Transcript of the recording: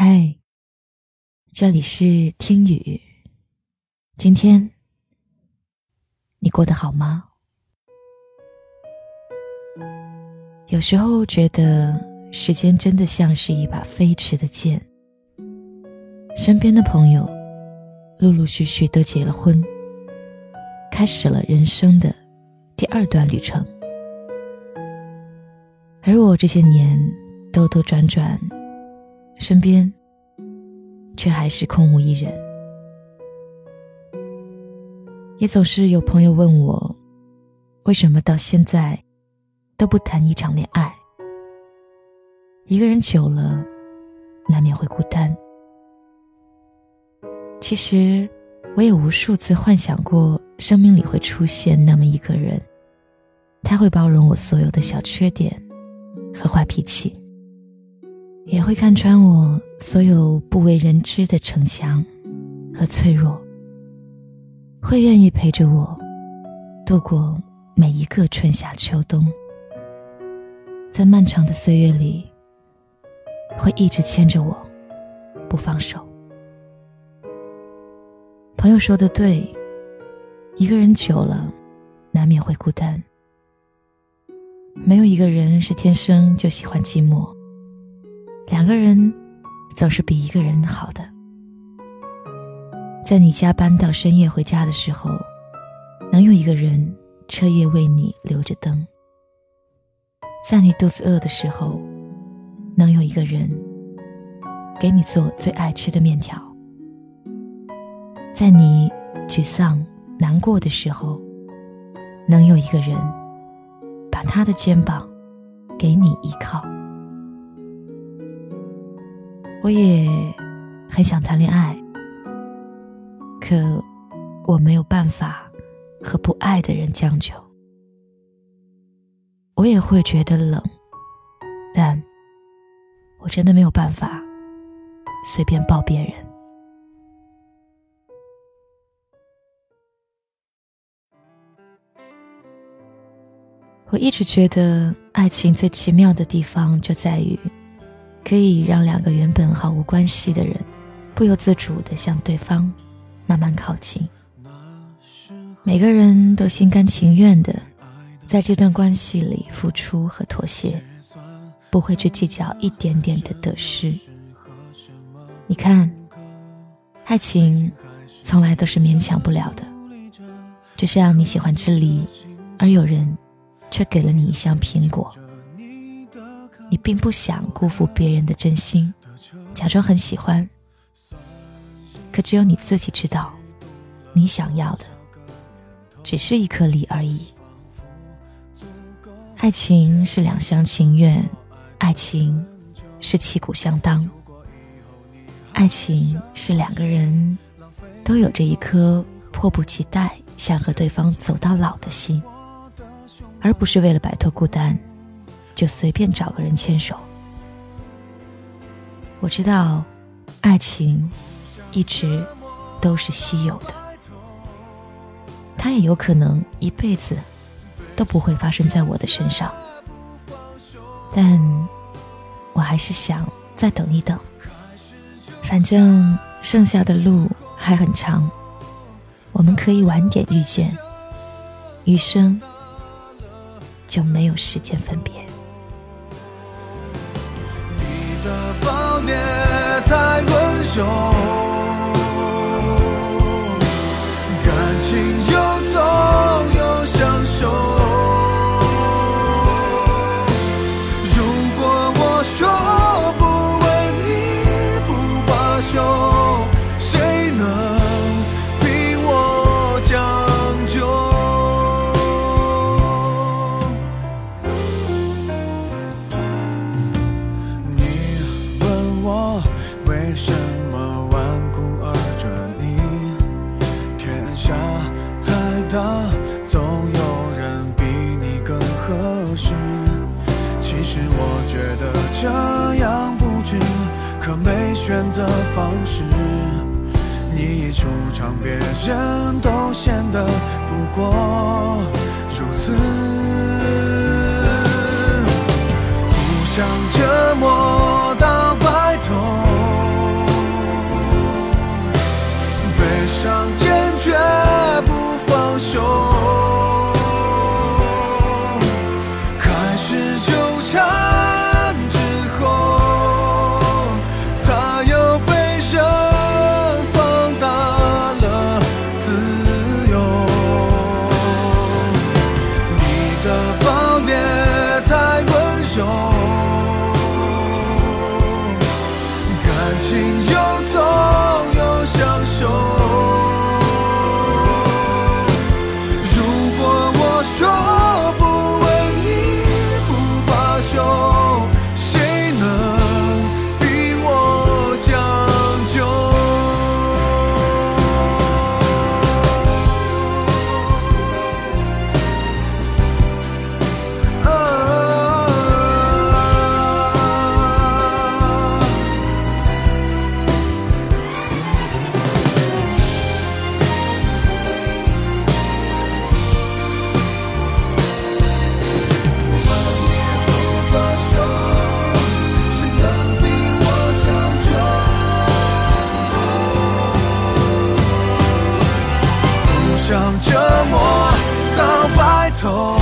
嗨，这里是听雨。今天你过得好吗？有时候觉得时间真的像是一把飞驰的剑，身边的朋友陆陆续续都结了婚，开始了人生的第二段旅程，而我这些年兜兜转转。身边，却还是空无一人。也总是有朋友问我，为什么到现在都不谈一场恋爱？一个人久了，难免会孤单。其实，我也无数次幻想过，生命里会出现那么一个人，他会包容我所有的小缺点和坏脾气。也会看穿我所有不为人知的逞强和脆弱，会愿意陪着我度过每一个春夏秋冬，在漫长的岁月里，会一直牵着我不放手。朋友说的对，一个人久了，难免会孤单。没有一个人是天生就喜欢寂寞。两个人总是比一个人好的。在你加班到深夜回家的时候，能有一个人彻夜为你留着灯；在你肚子饿的时候，能有一个人给你做最爱吃的面条；在你沮丧难过的时候，能有一个人把他的肩膀给你依靠。我也很想谈恋爱，可我没有办法和不爱的人将就。我也会觉得冷，但我真的没有办法随便抱别人。我一直觉得，爱情最奇妙的地方就在于。可以让两个原本毫无关系的人，不由自主的向对方慢慢靠近。每个人都心甘情愿的在这段关系里付出和妥协，不会去计较一点点的得失。你看，爱情从来都是勉强不了的。就像你喜欢吃梨，而有人却给了你一箱苹果。你并不想辜负别人的真心，假装很喜欢。可只有你自己知道，你想要的只是一颗梨而已。爱情是两厢情愿，爱情是旗鼓相当，爱情是两个人都有着一颗迫不及待想和对方走到老的心，而不是为了摆脱孤单。就随便找个人牵手。我知道，爱情一直都是稀有的，它也有可能一辈子都不会发生在我的身上。但我还是想再等一等，反正剩下的路还很长，我们可以晚点遇见，余生就没有时间分别。的暴烈太温柔是我觉得这样不值，可没选择方式，你一出场，别人都显得不过如此。到白头，